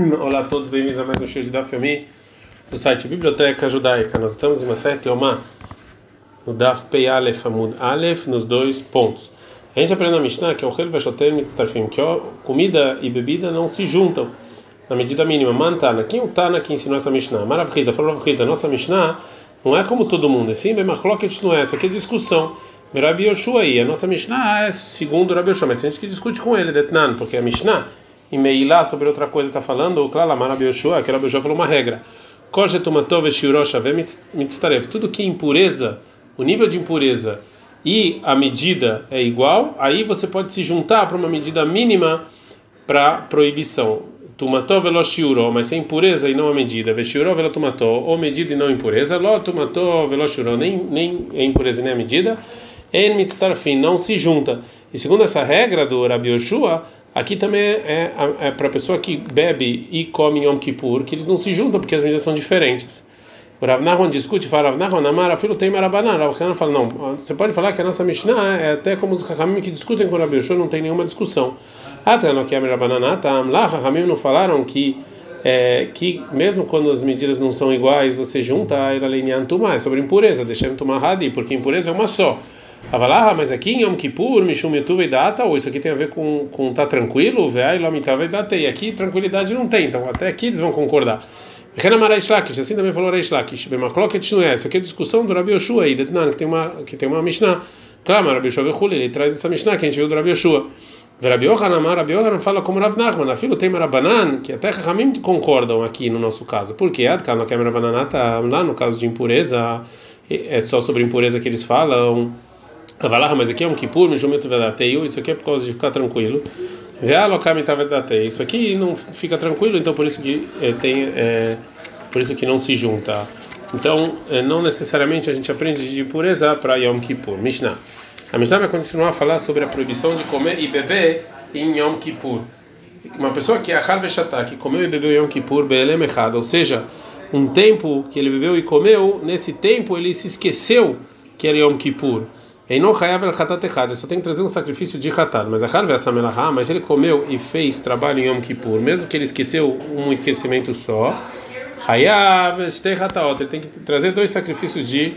Olá a todos, bem-vindos a mais um show de Daf Yomi do site Biblioteca Judaica. Nós estamos em uma série Yomá, no Daf Pei Aleph Amud Aleph, nos dois pontos. A gente aprende na Mishnah que é o Hel Veshotem Mitztarfim, que comida e bebida não se juntam na medida mínima. Mantana, quem é o Tana que ensinou essa Mishnah? Maravilhosa, falou Maravilhosa, nossa Mishnah não é como todo mundo, sim, Bemachloket não é, isso aqui é discussão. Rabi Yoshua aí, a nossa Mishnah é segundo Rabi Yoshua, mas tem gente que discute com ele, Detnan, porque a Mishnah e Meilá sobre outra coisa está falando, o Klalamar Rabi Yoshua, que Rabi Yoshua falou uma regra. Tudo que é impureza, o nível de impureza e a medida é igual, aí você pode se juntar para uma medida mínima para proibição. Tumató velo shiuro, mas é impureza e não a medida. Veshiuro velo tumató, ou medida e não impureza. Ló tumató velo shiuro, nem, nem é impureza nem a medida. En mitztarfim, não se junta. E segundo essa regra do Rabi Yoshua, Aqui também é, é, é para a pessoa que bebe e come Yom Kippur, que eles não se juntam porque as medidas são diferentes. O Rav Nahman discute, fala, Rav Nahman, filho tem Marabaná. Rav Nahman fala, não, você pode falar que a nossa Mishnah é até como os Rahamim que discutem com o Rabi Yoshua, não tem nenhuma discussão. Até não que é Marabaná, tá? Lá, Rahamim não falaram que é, que mesmo quando as medidas não são iguais, você junta a Elalinyan Tumá, é sobre impureza, deixando tomar Hadi, porque impureza é uma só. Avalah, mas aqui em Yom Kippur, Mishum Yutuv Data, ou isso aqui tem a ver com, com tá tranquilo, Veai Lomitav Data, e aqui tranquilidade não tem, então até aqui eles vão concordar. Assim também falou Reish Lakish. Bemakloket não é. Isso aqui é discussão do Rabi Yoshua aí, que tem uma, que tem uma Mishnah. Claro, Rabi Yoshua Vechuli, ele traz essa Mishnah que a gente viu do Rabi Yoshua. Rabi Yohanan, Rabi Yohanan fala como Rav Nachman, filho tem Marabanan, que até Ramim concordam aqui no nosso caso. Por quê? Não quer Marabananata, lá no caso de impureza, é só sobre impureza que eles falam. Avalar, mas aqui é um Kippur, Mijumito Vedateu, isso aqui é por causa de ficar tranquilo. Vedateu, isso aqui não fica tranquilo, então por isso que é, tem, é, por isso que não se junta. Então, é, não necessariamente a gente aprende de pureza para Yom Kippur. Mishnah. A Mishnah vai continuar a falar sobre a proibição de comer e beber em Yom Kippur. Uma pessoa que é a Veshatá, que comeu e bebeu Yom Kippur, Be'elem errado, ou seja, um tempo que ele bebeu e comeu, nesse tempo ele se esqueceu que era Yom Kippur. Einon chayav el chatat echad, só tem que trazer um sacrifício de chatat. Mas a essa melahá, mas ele comeu e fez trabalho em Yom Kippur, mesmo que ele esqueceu um esquecimento só, ele tem que trazer dois sacrifícios de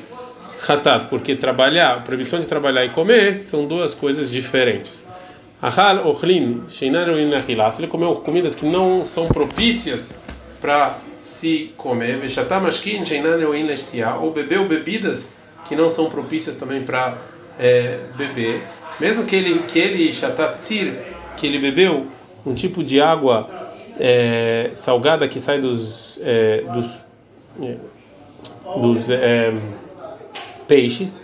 chatat, porque trabalhar, a proibição de trabalhar e comer são duas coisas diferentes. Se ele comeu comidas que não são propícias para se comer, ou bebeu bebidas que não são propícias também para é, beber, mesmo que ele que ele shatatzir, que ele bebeu um tipo de água é, salgada que sai dos é, dos, é, dos é, peixes,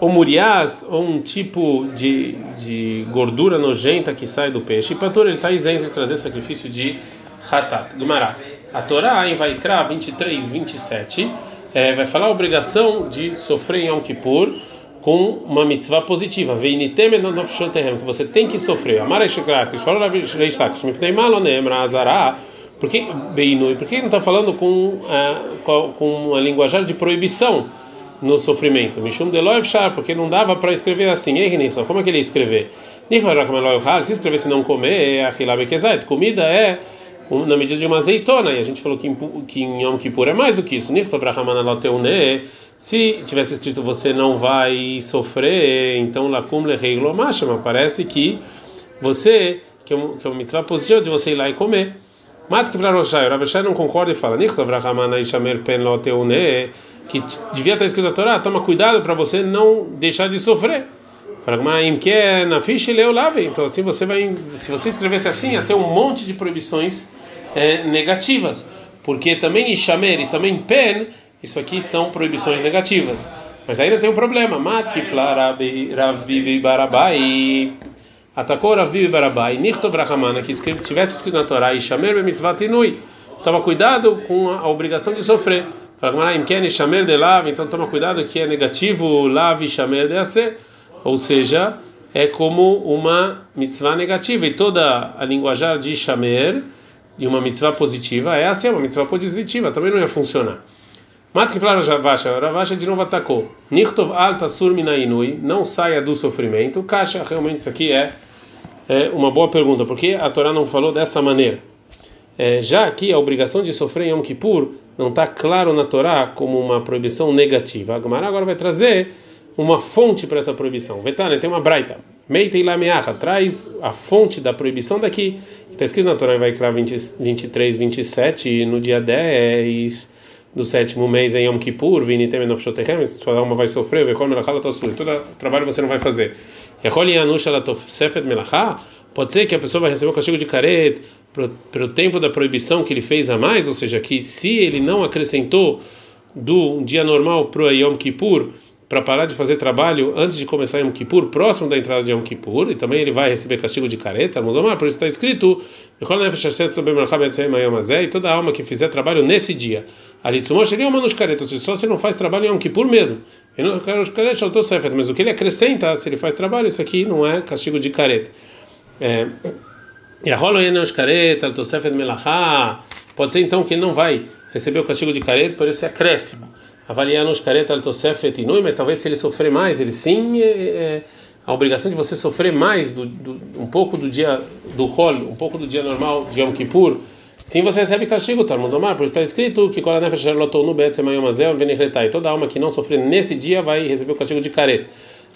ou muriás, ou um tipo de, de gordura nojenta que sai do peixe. E para ele está isento de trazer sacrifício de hatat. Gumará. A Torá em Vaikra 23, 27 é, vai falar a obrigação de sofrer em Yom Kippur com uma mitzvah positiva. Que você tem que sofrer. Por que Beinui? Por que não está falando com, uh, com uma linguajar de proibição no sofrimento? Mishum porque não dava para escrever assim. Como é que ele ia escrever? Se escrevesse não comer, comida é na medida de uma azeitona, e a gente falou que em, que em Yom Kippur é mais do que isso. Se tivesse escrito você não vai sofrer, então Lakum Lehei Lomashama, parece que você, que é, um, que é uma mitzvah positiva de você ir lá e comer. Mat que Rav Ravashai não concorda e fala, que devia estar escrito na Torá, toma cuidado para você não deixar de sofrer. Então assim você vai, se você escrevesse assim, até um monte de proibições é, negativas, porque também Ishamer e também Pen isso aqui são proibições negativas. Mas ainda tem um problema. Matkifla Rav Bibi Barabai. Atacou Rav Bibi Barabai. Nichto Brahmana, que tivesse escrito na Torá, Ishamer Mitzvah Tinui. Toma cuidado com a obrigação de sofrer. Fala, Imken Ishamer de Lav. Então toma cuidado que é negativo Lav Ishamer de Aser. Ou seja, é como uma mitzvah negativa. E toda a linguajar de Ishamer, de uma mitzvah positiva, é assim, uma mitzvah positiva. Também não ia funcionar. Fala Ravasha, Ravasha de novo atacou. Nichtov alta surminainui, não saia do sofrimento. Caixa, realmente isso aqui é, é uma boa pergunta, porque a Torá não falou dessa maneira. é, já que a obrigação de sofrer em Yom Kippur não está claro na Torá como uma proibição negativa. A agora vai trazer uma fonte para essa proibição. Vetane, tem uma braita. Meita ilameacha, traz a fonte da proibição daqui. Está escrito na Torá, vai criar 23, 27, e no dia 10 do sétimo mês em Yom Kippur, vinitem enofshotechem, sua alma vai sofrer, vechol melachá latosur, todo trabalho você não vai fazer. Echol yanusha latosefet melachá, pode ser que a pessoa vai receber o castigo de caret pelo tempo da proibição que ele fez a mais, ou seja, que se ele não acrescentou do dia normal para o Yom Kippur, para parar de fazer trabalho antes de começar Yom Kippur, próximo da entrada de Yom Kippur, e também ele vai receber castigo de careta, mudou por isso está escrito, e toda alma que fizer trabalho nesse dia, ali seria uma nos caretas, só se não faz trabalho em Yom Kippur mesmo, mas o que ele acrescenta, se ele faz trabalho, isso aqui não é castigo de careta. É, pode ser então que ele não vai receber o castigo de careta por esse acréscimo avaliar nos careta altosefet inui, mas talvez se ele sofrer mais, ele sim é, é, a obrigação de você sofrer mais do, do, um pouco do dia do rol, um pouco do dia normal de Yom Kippur, sim você recebe castigo, Talmud Omar, por está escrito que toda alma que não sofrer nesse dia vai receber o castigo de careta.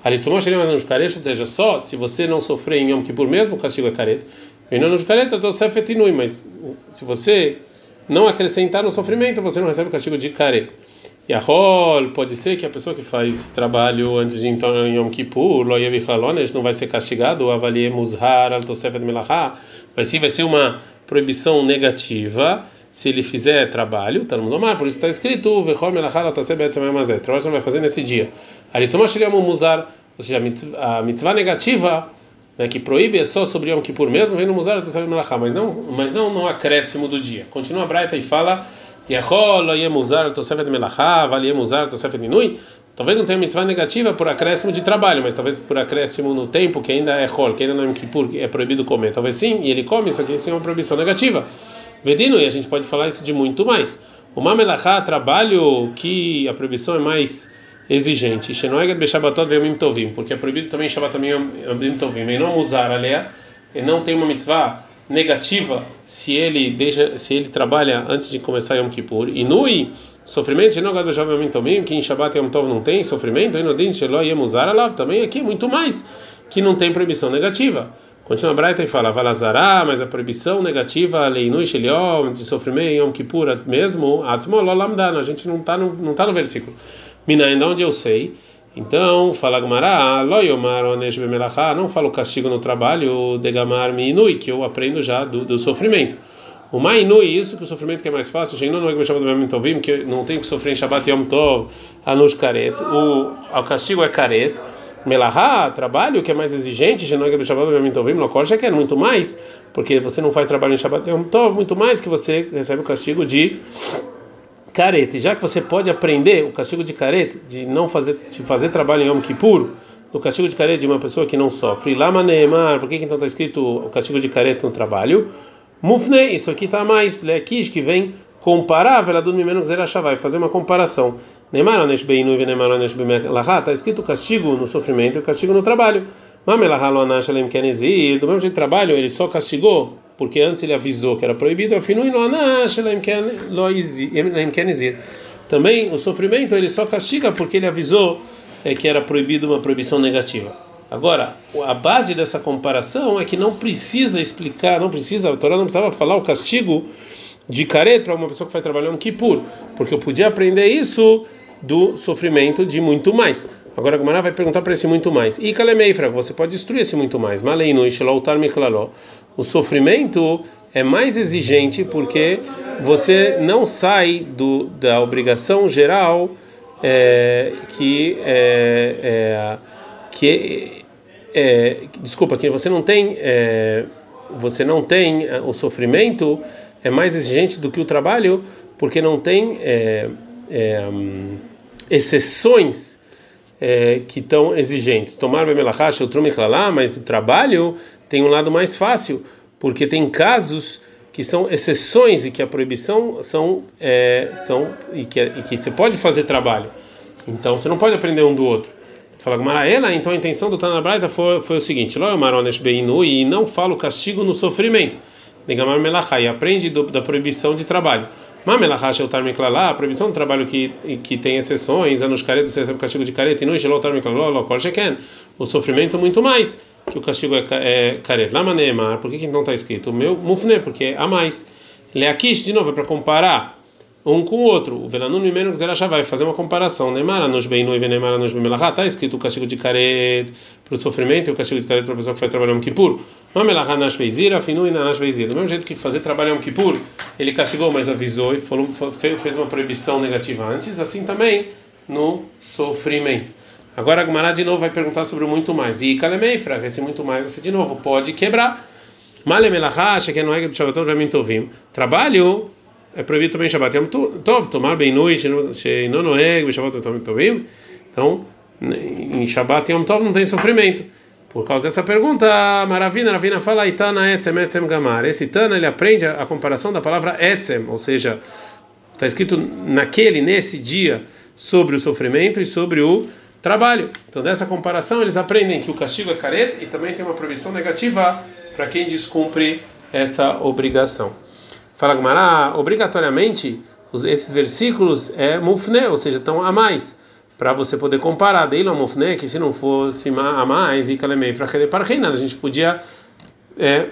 Alitzumah Shalem nos careta, ou seja, só se você não sofrer em Yom Kippur mesmo, o castigo é careta. Não nos careta, altosefet inui, mas se você não acrescentar no sofrimento, você não recebe o castigo de careta. Yahol, pode ser que a pessoa que faz trabalho antes de entrar em Yom Kippur, Loyev Halones, não vai ser castigado, Avalie Muzhar, Al Tosefet Melachá, mas sim vai ser uma proibição negativa se ele fizer trabalho, tá no mar, por isso está escrito, Vechol Melachá, Al Tosefet Melachá, trabalho você vai fazer nesse dia. Aritzomah Shiriam Muzar, ou seja, a mitzvah negativa, né, que proíbe é só sobre Yom Kippur mesmo, vem no Muzar, Al Tosefet Melachá, mas não, mas não no acréscimo do dia. Continua a Braita e fala Talvez não tenha mitzvah negativa por acréscimo de trabalho, mas talvez por acréscimo no tempo, que ainda é hol, que ainda não é kippur, é proibido comer. Talvez sim, e ele come, isso aqui sim é uma proibição negativa. Vedino, e a gente pode falar isso de muito mais. O mamelachá, trabalho que a proibição é mais exigente. Porque é proibido também Shabbat também tovim. E não usar alea, e não tem uma mitzvah negativa se ele deixa, se ele trabalha antes de começar Yom Kippur. E nui sofrimento, não gado jovem também que em Shabbat Yom Tov não tem sofrimento, e no din shelo yemuzar alav também aqui muito mais que não tem proibição negativa. Continua a e fala, Valazará, mas a proibição negativa, leinui sheliom, de sofrimento Yom Kippur mesmo, atzmololamdan, a gente não está não tá no versículo. Mina, ainda onde eu sei, então, fala Gmará, não falo castigo no trabalho, degamar mi inui, que eu aprendo já do, do sofrimento. O mais inui, isso que o sofrimento que é mais fácil, não não é que me que não tem que sofrer em Shabbat Yom Tov, anush karet, o, o castigo é karet. Melahá, trabalho que é mais exigente, é que Shabbat Yom Tovim, no já quer muito mais, porque você não faz trabalho em Shabbat Yom Tov, muito mais que você recebe o castigo de careta. E já que você pode aprender o castigo de careta, de não fazer, de fazer trabalho em Yom Kippur, do castigo de careta de uma pessoa que não sofre. Lama Neemar, por que, que então está escrito o castigo de careta no trabalho? Mufne, isso aqui está mais, Lekish, que vem comparar, Veladun Mimeno vai fazer uma comparação. Neemar Onesh Beinu e Neemar Onesh está escrito o castigo no sofrimento e o castigo no trabalho. Mamelahá Lo Anash Alem Kenizir, do mesmo jeito trabalho, ele só castigou porque antes ele avisou que era proibido, também o sofrimento ele só castiga porque ele avisou é, que era proibido uma proibição negativa. Agora, a base dessa comparação é que não precisa explicar, não precisa, a Torá não precisava falar o castigo de careta para uma pessoa que faz trabalho no Kippur, porque eu podia aprender isso do sofrimento de muito mais. Agora a Gemara vai perguntar para esse muito mais. E Kalemeifra, você pode destruir esse muito mais. Maleinu Ishelautar Miklaló. O sofrimento é mais exigente porque você não sai do, da obrigação geral é, que é, é, que é, desculpa que você não tem é, você não tem é, o sofrimento é mais exigente do que o trabalho porque não tem hum, exceções que estão exigentes. Tomar bemelachá, lá, mas o trabalho tem um lado mais fácil, porque tem casos que são exceções e que a proibição são é, são e que, e que você pode fazer trabalho. Então você não pode aprender um do outro. Fala Gmaraela, então a intenção do Tanabraita foi, foi o seguinte: e não fala o castigo no sofrimento. Negamar melachá, e aprende do, da proibição de trabalho. Mas melachá sheutar miklalá, a proibição do trabalho que, que tem exceções, anos careta, você recebe castigo de careta, e não sheutar miklalá, lokol sheken, o sofrimento muito mais, que o castigo é, é careta. Lama neemar, por que, que não está escrito? O meu mufne, porque é a mais. Leakish, de novo, é para comparar um com o outro. O Velanun e Menos ela já vai fazer uma comparação. Neymar nos bem noiva, Neymar nos bem melachá. Está escrito o castigo de caret para o sofrimento e o castigo de caret para a pessoa que faz trabalho em Kippur. Mamelachá nas veizir, afinu e nas. Do mesmo jeito que fazer trabalho em Kippur, ele castigou, mas avisou e falou, fez uma proibição negativa antes, assim também no sofrimento. Agora a Gumará de novo vai perguntar sobre muito mais. E Kalemeifra, esse muito mais você de novo pode quebrar. Malemelachá, Sheken Noeg, Shabatom, Jamim Tovim. Trabalho é proibido também Shabbat Yom Tov, tomar bem noite, não noeg, Shabbat Yom Tovim. Então, em Shabbat Yom Tov não tem sofrimento. Por causa dessa pergunta, Maravina, Ravina fala Itana Etzem Etzem Gamar. Esse Itana ele aprende a, comparação da palavra Etzem, ou seja, está escrito naquele, nesse dia, sobre o sofrimento e sobre o trabalho. Então, dessa comparação, eles aprendem que o castigo é careta e também tem uma proibição negativa para quem descumpre essa obrigação. Fala Gmará, obrigatoriamente esses versículos é mufne, ou seja, estão a mais, para você poder comparar. Deilo mufne, que se não fosse a mais, e kalemei para a gente podia é,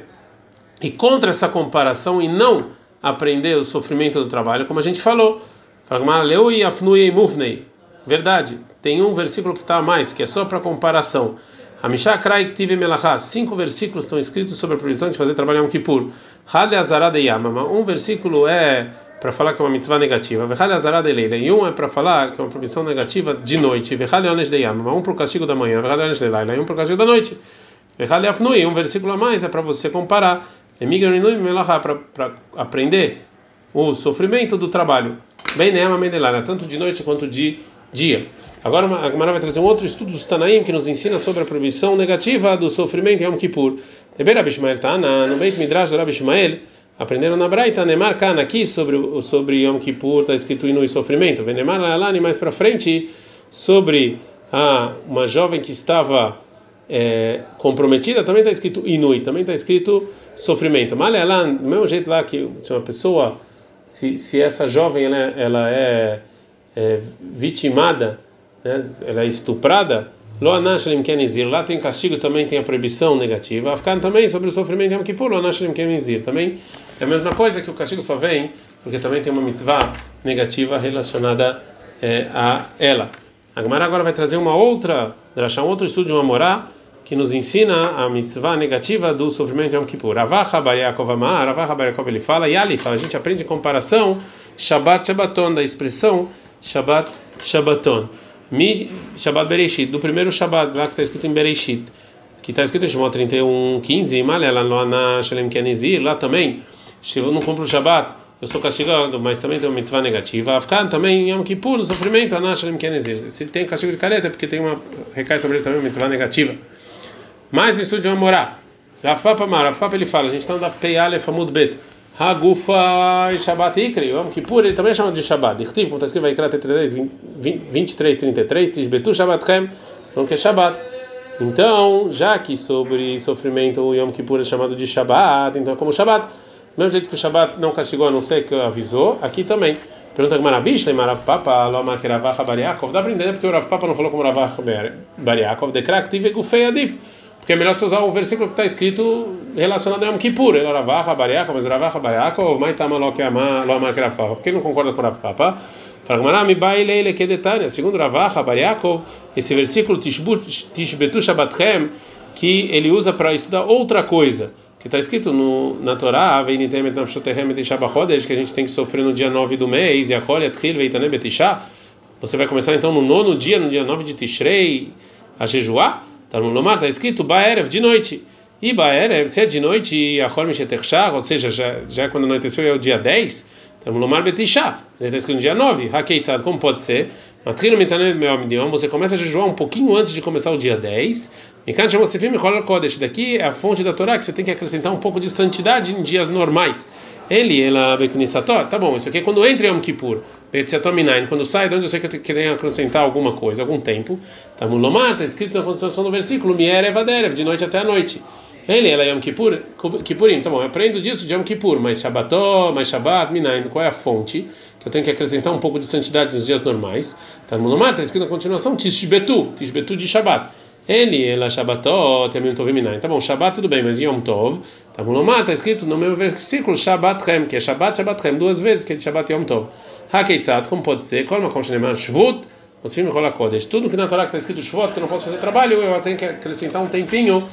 ir contra essa comparação e não aprender o sofrimento do trabalho, como a gente falou. Fala Gmará, leu e afnui mufnei. Verdade, tem um versículo que está a mais, que é só para comparação. Hamishá Krai Ktiv Melachá. Cinco versículos estão escritos sobre a proibição de fazer trabalho em Kippur. Hade Azarada Yamama. Um versículo é para falar que é uma mitzvah negativa. Vechale Azarada Leila. E um é para falar que é uma proibição negativa de noite. Vechale Onesh de Yamama. Um para o castigo da manhã. Vechale Onesh de. E um para o castigo da noite. Vechale Afnui. Um versículo a mais é para você comparar. Emigranui Melachá. Para aprender o sofrimento do trabalho. Bem Neama. Tanto de noite quanto de dia. Agora a Gemara vai trazer um outro estudo dos Tanaim que nos ensina sobre a proibição negativa do sofrimento em Yom Kippur. Deber Rabi Shmael Tana, no Beit Midrash do Rabi Shmael, aprenderam na Braita, Nemar Kana, aqui sobre, sobre Yom Kippur, está escrito Inu e sofrimento. Venemar Lalani, mais para frente, sobre a, uma jovem que estava é, comprometida, também está escrito Inui, também está escrito sofrimento. Malealan, do mesmo jeito lá que se uma pessoa, se, se essa jovem ela, ela é é, vitimada, né, ela é estuprada, Lo anashlim kenizir, lá tem castigo, também tem a proibição negativa. Afkan também sobre o sofrimento Yom Kippur, lo anashlim kenizir, também é a mesma coisa que o castigo só vem porque também tem uma mitzvah negativa relacionada é, a ela. A Gemara agora vai trazer uma outra, um outro estudo de uma morá que nos ensina a mitzvah negativa do sofrimento Yom Kippur. Ravacha Bariakov Amar, Ravacha ele fala, e ali fala, a gente aprende comparação Shabbat Shabbaton, da expressão Shabbat Shabbaton. Mi Shabbat Bereshit, do primeiro Shabbat, lá que está escrito em Bereshit, que está escrito em Shemot 31, 15, Malela na Shalem Kenizir, lá também, eu não cumpro o Shabbat, eu sou castigado, mas também tem uma mitzvah negativa. Afkan também, Yom Kippur, no sofrimento, Ana Shalem Kenizir. Se tem castigo de careta, é porque tem uma, recai sobre ele também uma mitzvah negativa. Mais um estudo de Amorá. Rav Papa Mar, Papa ele fala, a gente está no Daf Pei Aleph Amud Bet. Hagufa e Shabbat Ikri, Yom Kippur, ele também chama de Shabbat. Dirtiv, como está escrito, vai criar 33, 23, 33, Tishbetu Shabbatchem, então que é Shabbat. Então, já que sobre sofrimento o Yom Kippur é chamado de Shabbat, então é como Shabbat. Do mesmo jeito que o Shabbat não castigou, a não ser que avisou, aqui também. Pergunta que Marabish, Marav Papa, Loma Keravach Bariakov. Dá para entender porque o Rav Papa não falou como Ravach Bariakov, de Krak Tive Gufei Adif. Porque é melhor você usar o versículo que está escrito relacionado a Yom Kippur. Ele Ravacha Bariakov, mas Ravacha Bariakov, Maitama Lo Keama Lo Amar Kerafava. Por que ele não concorda com o Rav Papa? Segundo Ravacha Bariakov, esse versículo Tishbetu Shabbatchem, que ele usa para estudar outra coisa que está escrito no, na Torá, que a gente tem que sofrer no dia 9 do mês, e você vai começar então no nono dia, no dia 9 de Tishrei, a jejuar? Tá no Lomar está escrito Baerev, de noite. E Baerev, se é de noite, a Hormishetechshah, ou seja, já, já quando anoiteceu é o dia 10, então Lomar Betishah, já está escrito no dia 9. Hakeitzad, como pode ser? Matrino Mitanet Meomdion, você começa a jejuar um pouquinho antes de começar o dia 10. Mikan Shemosefim Mechol Kodesh, daqui é a fonte da Torá que você tem que acrescentar um pouco de santidade em dias normais. Ele, ela, Bekunisator, tá bom, isso aqui é quando entra em Yom Kippur. Betziatominain, quando sai, de onde eu sei que eu tenho que acrescentar alguma coisa, algum tempo. Tá Mulomar, está escrito na construção do versículo, Mier Evaderev, de noite até a noite. Ele, ela Yom Kippur, Kippurim, tá bom, eu aprendo disso de Yom Kippur, mas Shabbató, mas Shabbat, Minayin, qual é a fonte? Que eu tenho que acrescentar um pouco de santidade nos dias normais. Tá no Mar, está escrito na continuação, Tishbetu, Tishbetu de Shabbat. Ele, ela Shabbató, também Tov Minayin. Tá bom, Shabbat tudo bem, mas Yom Tov, tá no Mar, está escrito no meu versículo, Shabbat Rem, que é Shabbat, Shabbat Rem, duas vezes, que é de Shabbat Yom Tov. Hakeitzad, como pode ser? Uma concha Shvut, me rola Kodesh. Tudo que na Torá está escrito Shvut, que eu não posso fazer trabalho, eu tenho que acrescentar um tempinho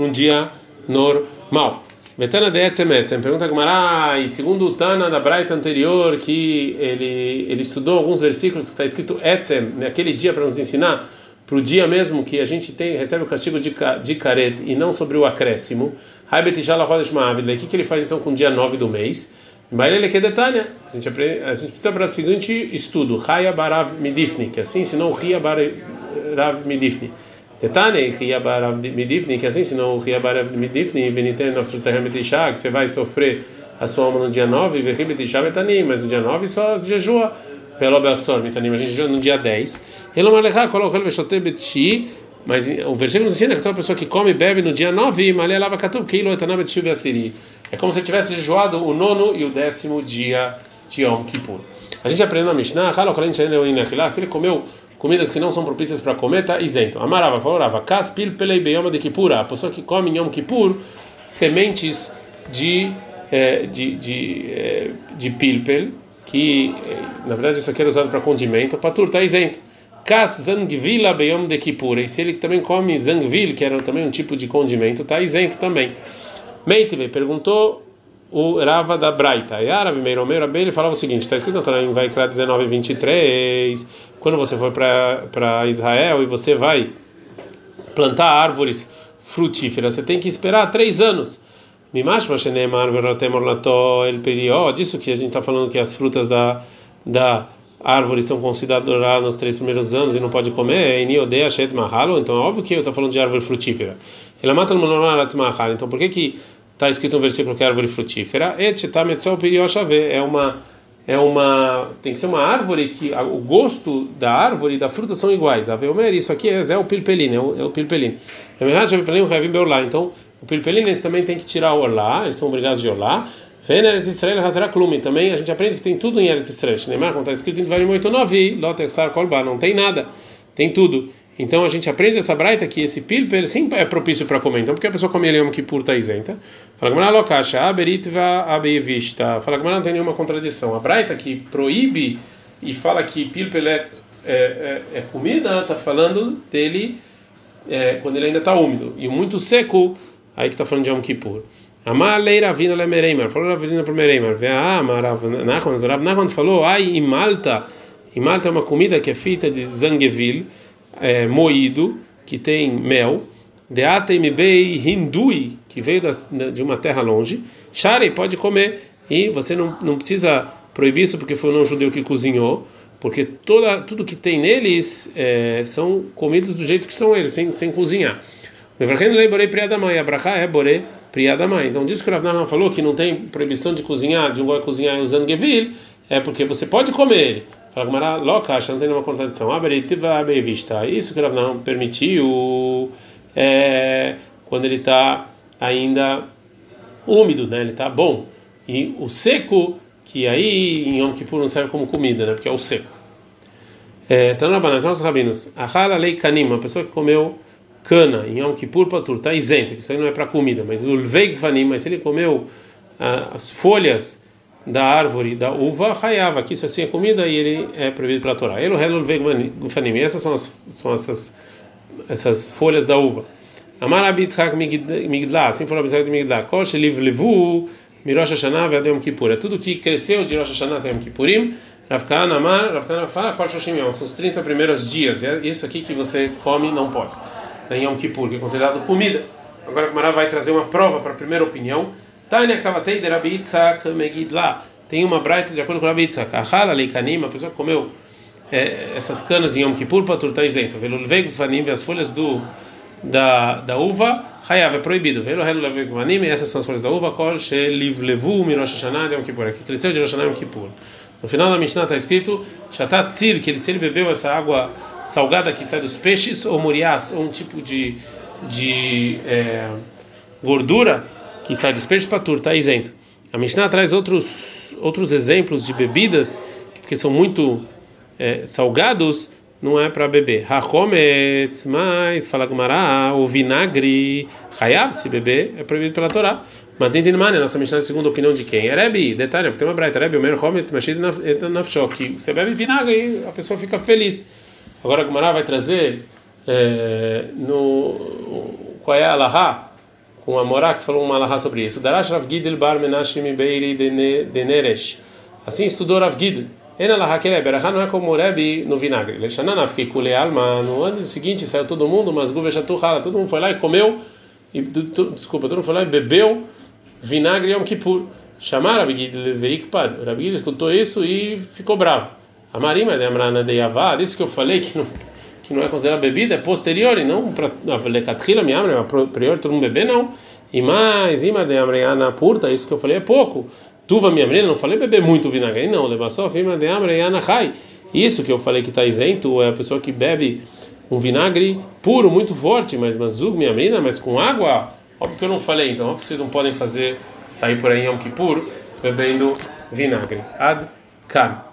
num dia normal. Betana de Etzem Etzem, pergunta Gumara, e segundo o Tana da Braita anterior, que ele, ele estudou alguns versículos que está escrito Etzem, naquele dia para nos ensinar, para o dia mesmo que a gente tem, recebe o castigo de, de caret e não sobre o acréscimo. O que, que ele faz então com o dia 9 do mês? Detalha, a gente, aprende, a gente precisa para o seguinte estudo, Haya Barav Midifni, que assim, senão Hia Barav Midifni. Detane, Ria Barav Midifni, que assim, senão Ria Barav Midifni, Veniten Nafsutahem Betishá, que você vai sofrer a sua alma no dia 9, Vechi Betishá Betanim, mas no dia 9 só jejua. Pelo Beassor, Betanim, a gente jejua no dia 10. Elomalecha, o Veshote Betishi, mas o versículo ensina que toda pessoa que come e bebe no dia 9, Malé Lava Katuv, Keilo Etanam Betishu Veassiri. É como se tivesse jejuado o nono e o décimo dia de Yom Kippur. A gente aprende na Mishnah, se ele comeu comidas que não são propícias para comer, está isento. Amarava, falava, Kaspil pelei beyoma de Kippur, a pessoa que come em Yom Kippur sementes de, é, de, de, é, de pilpel, que na verdade isso aqui era usado para condimento, patur está isento. Kas zangvila beyom de Kippur, e se ele também come zangvil, que era também um tipo de condimento, está isento também. Meitive perguntou o Rava da Braita. E árabe, Meiromeu, ele falava o seguinte: está escrito na em Vaikra 19, 23. Quando você for para Israel e você vai plantar árvores frutíferas, você tem que esperar três anos. Perió, disso que a gente está falando que as frutas da, da árvore são consideradas nos três primeiros anos e não pode comer, então é óbvio que eu estou falando de árvore frutífera. Então por que que está escrito no versículo que é árvore frutífera? É uma é uma tem que ser uma árvore que o gosto da árvore e da fruta são iguais. A isso aqui é, é o pilpelin, é o, é o pilpelin. Então, o pilpelin eles também tem que tirar o orlá, eles são obrigados de orlá. Vem Eretz Israel Hazara Klumi. Também a gente aprende que tem tudo em Eretz Israel. Neymar, como está escrito em Dvarim 8.9, Lotexar Kolba, não tem nada, tem tudo. Então a gente aprende essa braita que esse pilper sim é propício para comer. Então porque a pessoa come ele que Kippur está isenta. Fala que lokasha aberitva abevista. Fala que não tem nenhuma contradição. A braita que proíbe e fala que pilper é, é, é, é comida, está falando dele é, quando ele ainda está úmido. E o muito seco, aí que está falando de Yom Kippur. Amaleira vina le mereimar. Falou Ravina para mereimar. Vê a Rav Nachman falou, ai, em Malta. Em Malta é uma comida que é feita de zangueville é, moído, que tem mel, de Atemibei hindui, que veio de uma terra longe, Sharei pode comer, e você não, não precisa proibir isso porque foi um judeu que cozinhou, porque toda, tudo que tem neles é, são comidos do jeito que são eles, sem, sem cozinhar. Então, diz que o Rav falou que não tem proibição de cozinhar, de um goi cozinhar usando gevil, é porque você pode comer ele. Fala Gumara, loca, não tem nenhuma contradição. Vista. Isso que o não permitiu é, quando ele está ainda úmido, né? Ele está bom. E o seco, que aí em Yom Kippur não serve como comida, né? Porque é o seco. É, na banana, nossos rabinos. Ahala lei kanim, uma pessoa que comeu cana em Yom Kippur patur, está isento. Isso aí não é para comida, mas lulveig fanim, mas ele comeu ah, as folhas da árvore da uva, raiava, que isso assim é comida e ele é proibido pela Torá. Elo helul vegmanim, essas são, as, são essas, essas folhas da uva. Amar abitzhak migdla, assim falou Abitzhak migdla, kosh liv levu, mirosh hashanah ve adem kippur. É tudo que cresceu de Rosh Hashanah até Yom Kippurim. Rav Kahana Amar, Rav Kahana fala, kosh hoshim yom, são os 30 primeiros dias. É isso aqui que você come não pode. Em Yom Kippur, que é considerado comida. Agora a Mara vai trazer uma prova para a primeira opinião Tânia Kavatei de Rabi Yitzhak Megidla. Tem uma braita de acordo com Rabi Yitzhak. Ahala Leikanim, a pessoa que comeu é, essas canas em Yom Kippur, Patur está isento. Velo Leveg Vanim, as folhas do, da, da uva, Hayav é proibido. Velo Helo Leveg Vanim, essas são as folhas da uva, Kol Sheliv Levu Mirosh Hashanah Yom Kippur. Aqui cresceu de Rosh Hashanah Yom Kippur. No final da Mishnah está escrito Shatat Tzir, que ele, se ele bebeu essa água salgada que sai dos peixes, ou Murias, ou um tipo de. de é, gordura que faz despejo tur, está isento. A Mishnah traz outros outros exemplos de bebidas que são muito é, salgados, não é para beber. Hachometz, mas fala Gumará, o vinagre, Hayav, se beber, é proibido pela Torá. Mas dentro de nossa Mishnah, segundo a opinião de quem? É Rebbe, detalhe, porque tem uma braita, Rebbe, o Mer Hometz, Mashid Nafshó, que você bebe vinagre a pessoa fica feliz. Agora Gumará vai trazer é, no qual é a Alaha, com a Morá que falou uma Alaha sobre isso. Darash Rav Gidel Bar Menashim Beiri Deneresh. Assim estudou Rav Gidel. Ena la hakere, berachá não é como Rebbe no vinagre. Lechanana, fiquei kule alma. No ano seguinte saiu todo mundo, mas guvechatu hala. Todo mundo foi lá e comeu, e, desculpa, todo mundo foi lá e bebeu vinagre Yom Kippur. Chamaram Rabi Gid Veikpad. Rabi Gid escutou isso e ficou bravo. A Marima de Amrana de Yavá, isso que eu falei que não, que não é considerada bebida, é posterior e não para Lekatrila me abre, prior todo mundo beber, não. E mais, Imar de Amreana Purta, isso que eu falei é pouco. Tuva minha menina, não falei beber muito vinagre, não. Levassou firma de amra e anahai. Isso que eu falei que está isento é a pessoa que bebe um vinagre puro, muito forte, mas mazug minha menina, mas com água. Óbvio que eu não falei, então óbvio que vocês não podem fazer sair por aí em Yom Kippur bebendo vinagre. Ad kan.